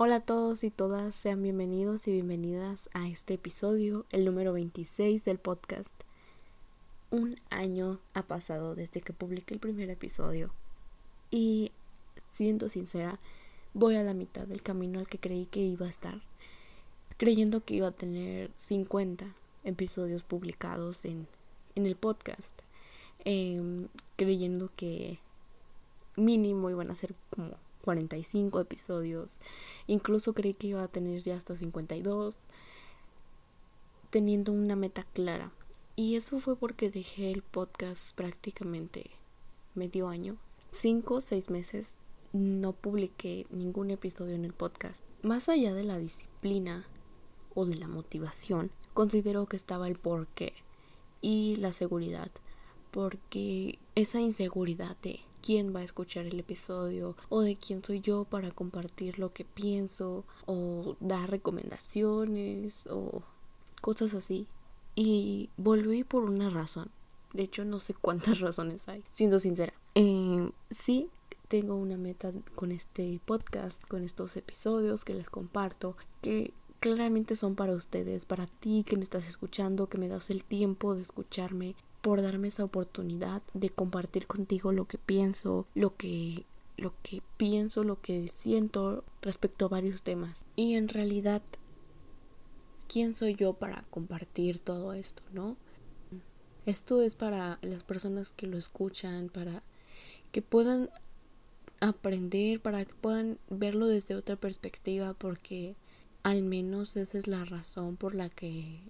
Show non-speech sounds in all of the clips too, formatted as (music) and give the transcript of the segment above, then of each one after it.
Hola a todos y todas, sean bienvenidos y bienvenidas a este episodio, el número 26 del podcast. Un año ha pasado desde que publiqué el primer episodio y, siendo sincera, voy a la mitad del camino al que creí que iba a estar, creyendo que iba a tener 50 episodios publicados en, en el podcast, em, creyendo que mínimo iban a ser como 45 episodios. Incluso creí que iba a tener ya hasta 52. Teniendo una meta clara. Y eso fue porque dejé el podcast prácticamente medio año. Cinco o seis meses no publiqué ningún episodio en el podcast. Más allá de la disciplina o de la motivación, considero que estaba el porqué y la seguridad. Porque esa inseguridad de quién va a escuchar el episodio o de quién soy yo para compartir lo que pienso o dar recomendaciones o cosas así. Y volví por una razón. De hecho, no sé cuántas (laughs) razones hay, siendo sincera. Eh, sí, tengo una meta con este podcast, con estos episodios que les comparto, que claramente son para ustedes, para ti que me estás escuchando, que me das el tiempo de escucharme, por darme esa oportunidad de compartir contigo lo que pienso, lo que lo que pienso, lo que siento respecto a varios temas. Y en realidad ¿quién soy yo para compartir todo esto, no? Esto es para las personas que lo escuchan, para que puedan aprender, para que puedan verlo desde otra perspectiva, porque al menos esa es la razón por la que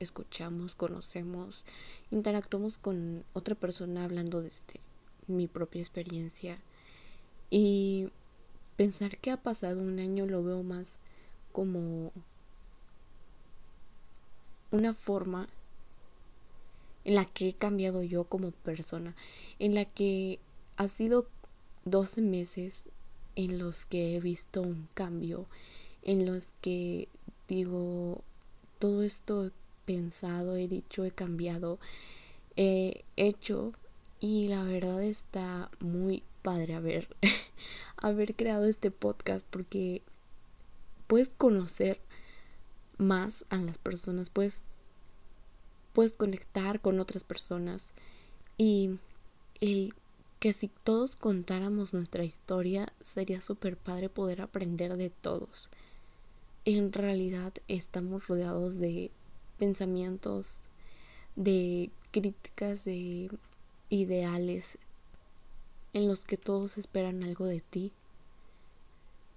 escuchamos, conocemos, interactuamos con otra persona hablando desde mi propia experiencia. Y pensar que ha pasado un año lo veo más como una forma en la que he cambiado yo como persona, en la que ha sido 12 meses en los que he visto un cambio, en los que digo, todo esto pensado, he dicho, he cambiado, he hecho y la verdad está muy padre haber, (laughs) haber creado este podcast porque puedes conocer más a las personas, puedes, puedes conectar con otras personas y el que si todos contáramos nuestra historia sería súper padre poder aprender de todos. En realidad estamos rodeados de pensamientos, de críticas, de ideales en los que todos esperan algo de ti,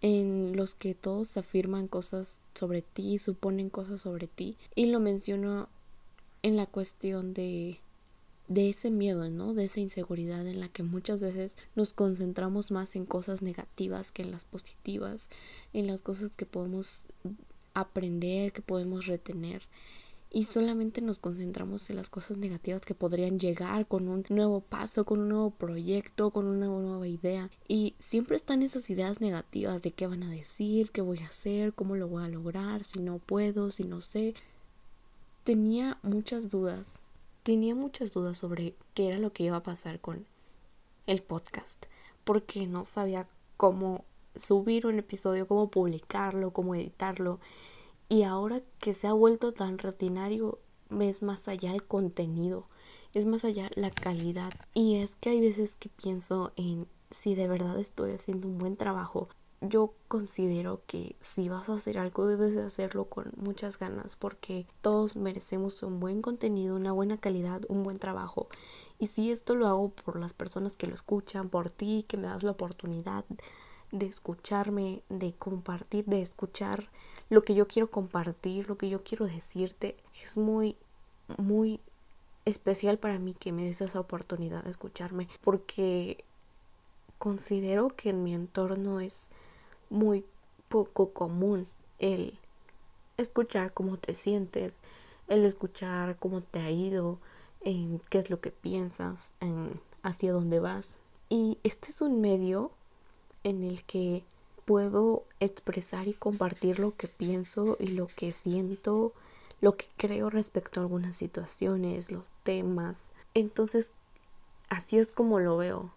en los que todos afirman cosas sobre ti, suponen cosas sobre ti. Y lo menciono en la cuestión de de ese miedo, ¿no? De esa inseguridad en la que muchas veces nos concentramos más en cosas negativas que en las positivas, en las cosas que podemos aprender, que podemos retener y solamente nos concentramos en las cosas negativas que podrían llegar con un nuevo paso, con un nuevo proyecto, con una nueva idea. Y siempre están esas ideas negativas de qué van a decir, qué voy a hacer, cómo lo voy a lograr, si no puedo, si no sé. Tenía muchas dudas. Tenía muchas dudas sobre qué era lo que iba a pasar con el podcast, porque no sabía cómo subir un episodio, cómo publicarlo, cómo editarlo. Y ahora que se ha vuelto tan rutinario, es más allá el contenido, es más allá la calidad. Y es que hay veces que pienso en si de verdad estoy haciendo un buen trabajo. Yo considero que si vas a hacer algo debes de hacerlo con muchas ganas porque todos merecemos un buen contenido, una buena calidad, un buen trabajo. Y si esto lo hago por las personas que lo escuchan, por ti que me das la oportunidad de escucharme, de compartir, de escuchar lo que yo quiero compartir, lo que yo quiero decirte. Es muy, muy especial para mí que me des esa oportunidad de escucharme porque considero que en mi entorno es muy poco común el escuchar cómo te sientes, el escuchar cómo te ha ido, en qué es lo que piensas, en hacia dónde vas. Y este es un medio en el que puedo expresar y compartir lo que pienso y lo que siento, lo que creo respecto a algunas situaciones, los temas. Entonces, así es como lo veo.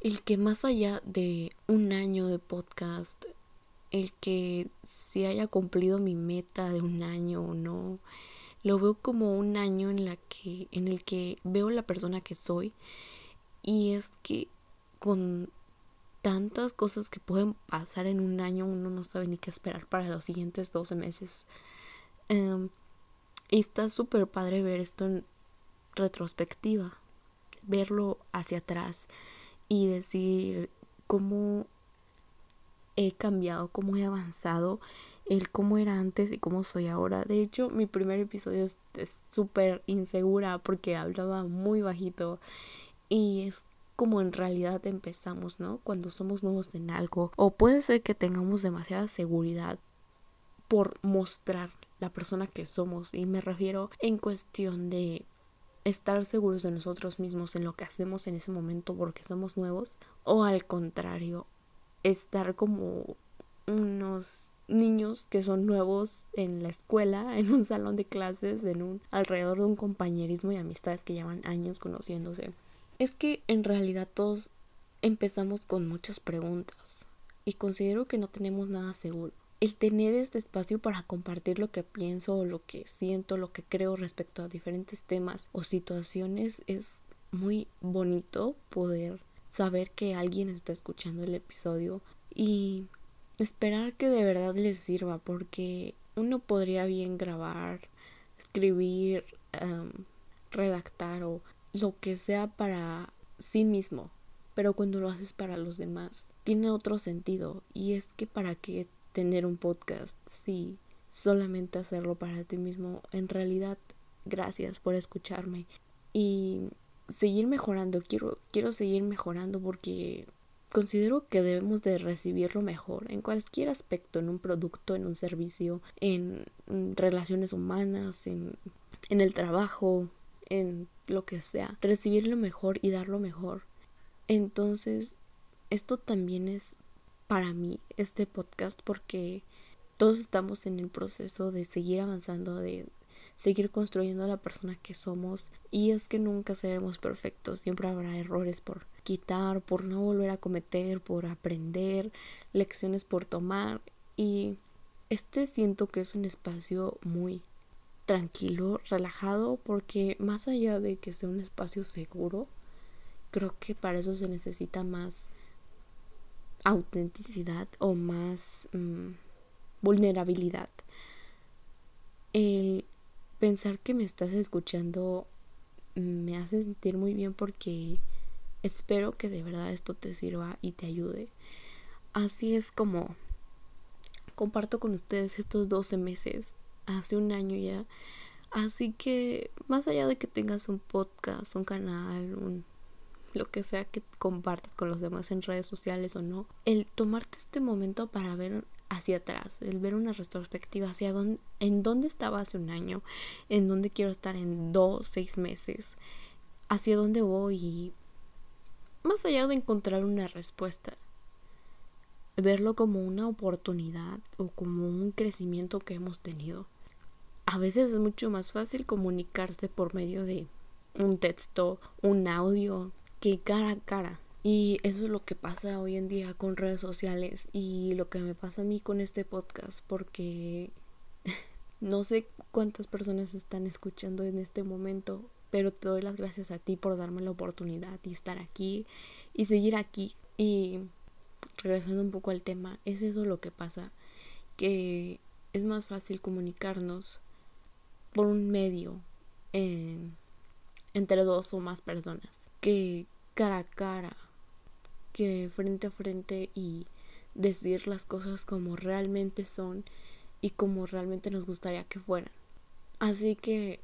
El que más allá de un año de podcast, el que si haya cumplido mi meta de un año o no. Lo veo como un año en la que en el que veo la persona que soy y es que con tantas cosas que pueden pasar en un año uno no sabe ni qué esperar para los siguientes 12 meses. Em, y está súper padre ver esto en retrospectiva, verlo hacia atrás y decir cómo he cambiado, cómo he avanzado, el cómo era antes y cómo soy ahora. De hecho, mi primer episodio es súper insegura porque hablaba muy bajito y es como en realidad empezamos, ¿no? Cuando somos nuevos en algo. O puede ser que tengamos demasiada seguridad por mostrar la persona que somos. Y me refiero en cuestión de estar seguros de nosotros mismos en lo que hacemos en ese momento porque somos nuevos. O al contrario, estar como unos niños que son nuevos en la escuela, (laughs) en un salón de clases, en un alrededor de un compañerismo y amistades que llevan años conociéndose. Es que en realidad todos empezamos con muchas preguntas y considero que no tenemos nada seguro. El tener este espacio para compartir lo que pienso o lo que siento, lo que creo respecto a diferentes temas o situaciones es muy bonito poder saber que alguien está escuchando el episodio y esperar que de verdad les sirva porque uno podría bien grabar, escribir, redactar o lo que sea para sí mismo, pero cuando lo haces para los demás, tiene otro sentido. Y es que para qué tener un podcast si solamente hacerlo para ti mismo, en realidad, gracias por escucharme. Y seguir mejorando, quiero, quiero seguir mejorando porque considero que debemos de recibirlo mejor en cualquier aspecto, en un producto, en un servicio, en, relaciones humanas, en, en el trabajo, en lo que sea, recibir lo mejor y dar lo mejor. Entonces, esto también es para mí, este podcast, porque todos estamos en el proceso de seguir avanzando, de seguir construyendo a la persona que somos. Y es que nunca seremos perfectos, siempre habrá errores por quitar, por no volver a cometer, por aprender, lecciones por tomar. Y este siento que es un espacio muy tranquilo, relajado, porque más allá de que sea un espacio seguro, creo que para eso se necesita más autenticidad o más mm, vulnerabilidad. El pensar que me estás escuchando me hace sentir muy bien porque espero que de verdad esto te sirva y te ayude. Así es como comparto con ustedes estos 12 meses hace un año ya. Así que más allá de que tengas un podcast, un canal, un lo que sea que compartas con los demás en redes sociales o no, el tomarte este momento para ver hacia atrás, el ver una retrospectiva hacia dónde, en dónde estaba hace un año, en dónde quiero estar en dos, seis meses, hacia dónde voy y más allá de encontrar una respuesta, verlo como una oportunidad o como un crecimiento que hemos tenido a veces es mucho más fácil comunicarse por medio de un texto, un audio, que cara a cara. Y eso es lo que pasa hoy en día con redes sociales y lo que me pasa a mí con este podcast porque (laughs) no sé cuántas personas están escuchando en este momento, pero te doy las gracias a ti por darme la oportunidad y estar aquí y seguir aquí. Y regresando un poco al tema, es eso lo que pasa, que es más fácil comunicarnos por un medio entre dos o más personas que cara a cara, que frente a frente y decir las cosas como realmente son y como realmente nos gustaría que fueran. Así que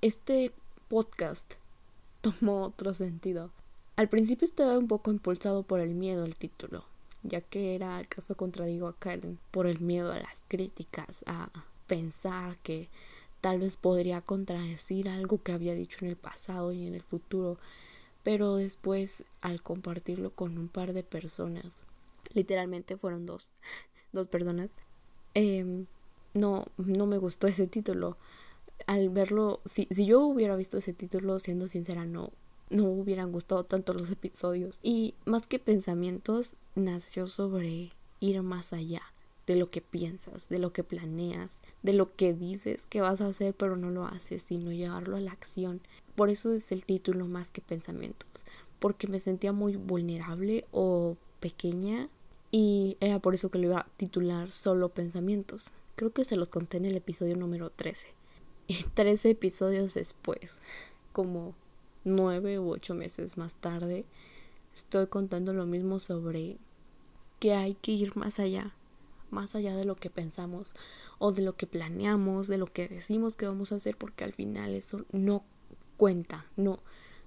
este podcast (laughs) tomó otro sentido. Al principio estaba un poco impulsado por el miedo al título, ya que era el caso contradigo a Karen, por el miedo a las críticas, a pensar que tal vez podría contradecir algo que había dicho en el pasado y en el futuro, pero después al compartirlo con un par de personas, literalmente fueron dos, (laughs) dos personas, em, no, no me gustó ese título. Al verlo, si, si yo hubiera visto ese título, siendo sincera, no, no hubieran gustado tanto los episodios. Y más que pensamientos, nació sobre ir más allá de lo que piensas, de lo que planeas, de lo que dices que vas a hacer pero no lo haces, sino llevarlo a la acción. Por eso es el título más que pensamientos, porque me sentía muy vulnerable o pequeña y era por eso que lo iba a titular solo pensamientos. Creo que se los conté en el episodio número 13. Y (laughs) 13 episodios después, como 9 u 8 meses más tarde, estoy contando lo mismo sobre que hay que ir más allá, más allá de lo que pensamos o de lo que planeamos, de lo que decimos que vamos a hacer, porque al final eso no cuenta, no,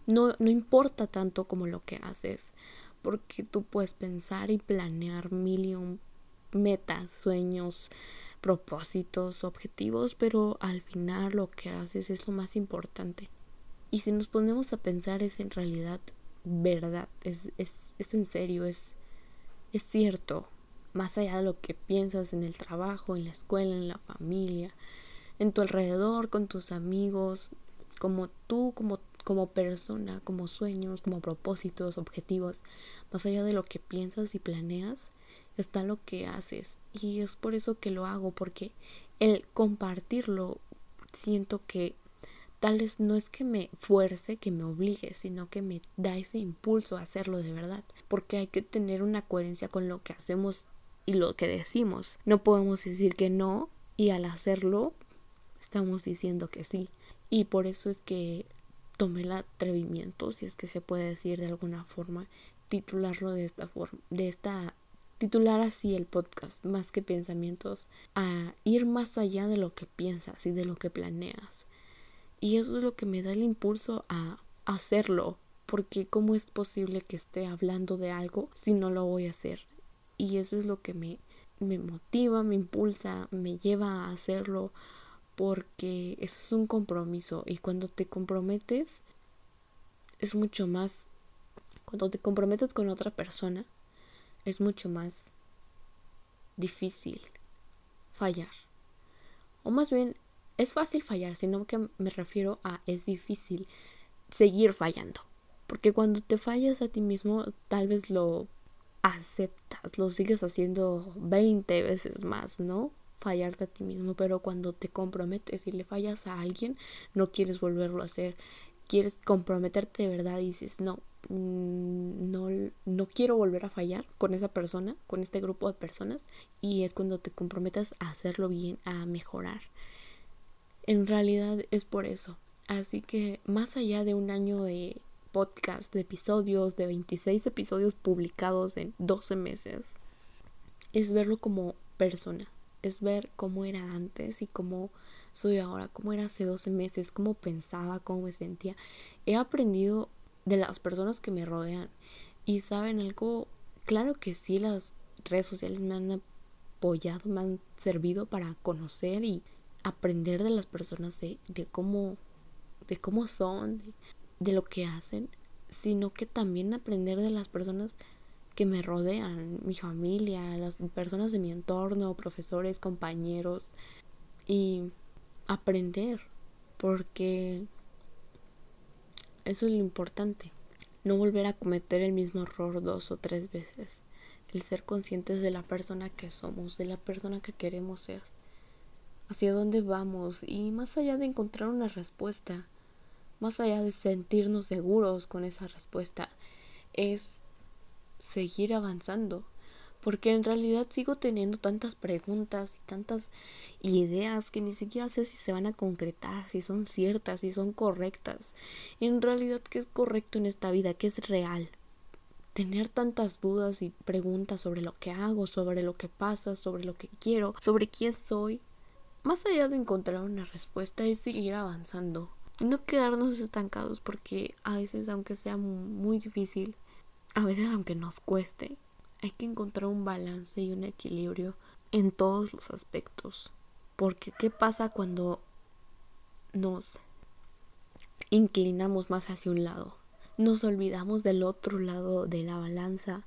no, no importa tanto como lo que haces, porque tú puedes pensar y planear mil metas, sueños, propósitos, objetivos, pero al final lo que haces es lo más importante. Y si nos ponemos a pensar es en realidad verdad, es, es, es en serio, es, es cierto, más allá de lo que piensas en el trabajo, en la escuela, en la familia, en tu alrededor, con tus amigos, como tú, como, como persona, como sueños, como propósitos, objetivos, más allá de lo que piensas y planeas, está lo que haces. Y es por eso que lo hago, porque el compartirlo siento que tal vez no es que me fuerce, que me obligue, sino que me da ese impulso a hacerlo de verdad, porque hay que tener una coherencia con lo que hacemos y lo que decimos. No podemos decir que no y al hacerlo estamos diciendo que sí. Y por eso es que tomé el atrevimiento, si es que se puede decir de alguna forma, titularlo de esta forma, de esta titular así el podcast, más que pensamientos, a ir más allá de lo que piensas y de lo que planeas. Y eso es lo que me da el impulso a hacerlo, porque cómo es posible que esté hablando de algo si no lo voy a hacer. Y eso es lo que me, me motiva, me impulsa, me lleva a hacerlo porque eso es un compromiso y cuando te comprometes es mucho más cuando te comprometes con otra persona es mucho más difícil fallar. O más bien es fácil fallar sino que me refiero a es difícil seguir fallando porque cuando te fallas a ti mismo tal vez lo aceptas, lo sigues haciendo 20 veces más, ¿no? Fallarte a ti mismo, pero cuando te comprometes y le fallas a alguien, no quieres volverlo a hacer. Quieres comprometerte de verdad y dices, no, mm, no, no quiero volver a fallar con esa persona, con este grupo de personas. Y es cuando te comprometas a hacerlo bien, a mejorar. En realidad es por eso. Así que más allá de un año de podcast de episodios, de 26 episodios publicados en 12 meses, es verlo como persona, es ver cómo era antes y cómo soy ahora, cómo era hace 12 meses, cómo pensaba, cómo me sentía. He aprendido de las personas que me rodean y saben algo, claro que sí, las redes sociales me han apoyado, me han servido para conocer y aprender de las personas de, de cómo de cómo son, de lo que hacen, sino que también aprender de las personas que me rodean, mi familia, las personas de mi entorno, profesores, compañeros, y aprender, porque eso es lo importante, no volver a cometer el mismo error dos o tres veces, el ser conscientes de la persona que somos, de la persona que queremos ser, hacia dónde vamos y más allá de encontrar una respuesta, más allá de sentirnos seguros con esa respuesta, es seguir avanzando. Porque en realidad sigo teniendo tantas preguntas y tantas ideas que ni siquiera sé si se van a concretar, si son ciertas, si son correctas. En realidad, ¿qué es correcto en esta vida? ¿Qué es real? Tener tantas dudas y preguntas sobre lo que hago, sobre lo que pasa, sobre lo que quiero, sobre quién soy. Más allá de encontrar una respuesta es seguir avanzando no quedarnos estancados porque a veces aunque sea muy difícil, a veces aunque nos cueste, hay que encontrar un balance y un equilibrio en todos los aspectos. Porque ¿qué pasa cuando nos inclinamos más hacia un lado? Nos olvidamos del otro lado de la balanza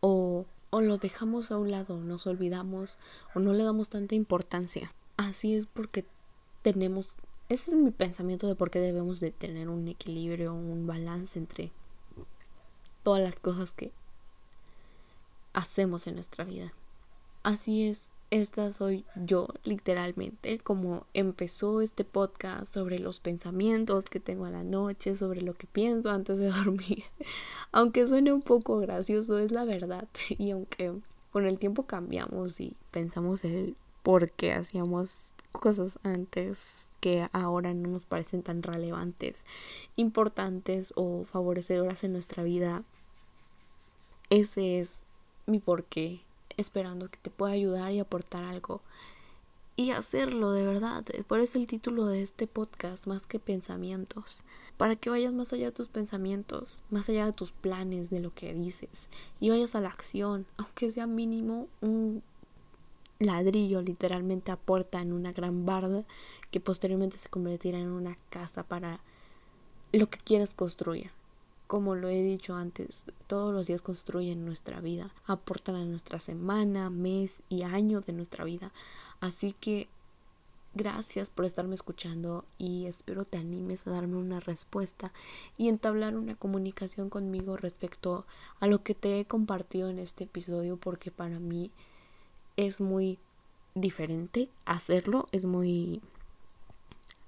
o, o lo dejamos a un lado, nos olvidamos o no le damos tanta importancia. Así es porque tenemos ese es mi pensamiento de por qué debemos de tener un equilibrio, un balance entre todas las cosas que hacemos en nuestra vida. Así es, esta soy yo literalmente, como empezó este podcast sobre los pensamientos que tengo a la noche, sobre lo que pienso antes de (laughs) dormir. aunque suene un poco gracioso, es la verdad. (laughs) Y aunque con el tiempo cambiamos y pensamos el por qué hacíamos cosas antes que ahora no nos parecen tan relevantes, importantes o favorecedoras en nuestra vida. Ese es mi porqué esperando que te pueda ayudar y aportar algo. Y hacerlo de verdad. Por eso el título de este podcast, más que pensamientos. Para que vayas más allá de tus pensamientos, más allá de tus planes, de lo que dices. Y vayas a la acción, aunque sea mínimo un ladrillo literalmente aporta en una gran barda que posteriormente se convertirá en una casa para lo que quieras construir. Como lo he dicho antes, todos los días construyen nuestra vida, aportan a nuestra semana, mes y año de nuestra vida. Así que gracias por estarme escuchando y espero te animes a darme una respuesta y entablar una comunicación conmigo respecto a lo que te he compartido en este episodio porque para mí es muy diferente hacerlo, es muy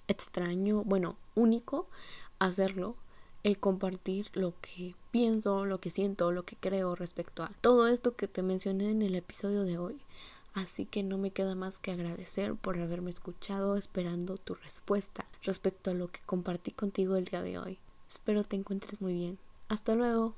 extraño, bueno, único hacerlo el compartir lo que pienso, lo que siento, lo que creo respecto a todo esto que te mencioné en el episodio de hoy. Así que no me queda más que agradecer por haberme escuchado esperando tu respuesta respecto a lo que compartí contigo el día de hoy. Espero te encuentres muy bien. Hasta luego.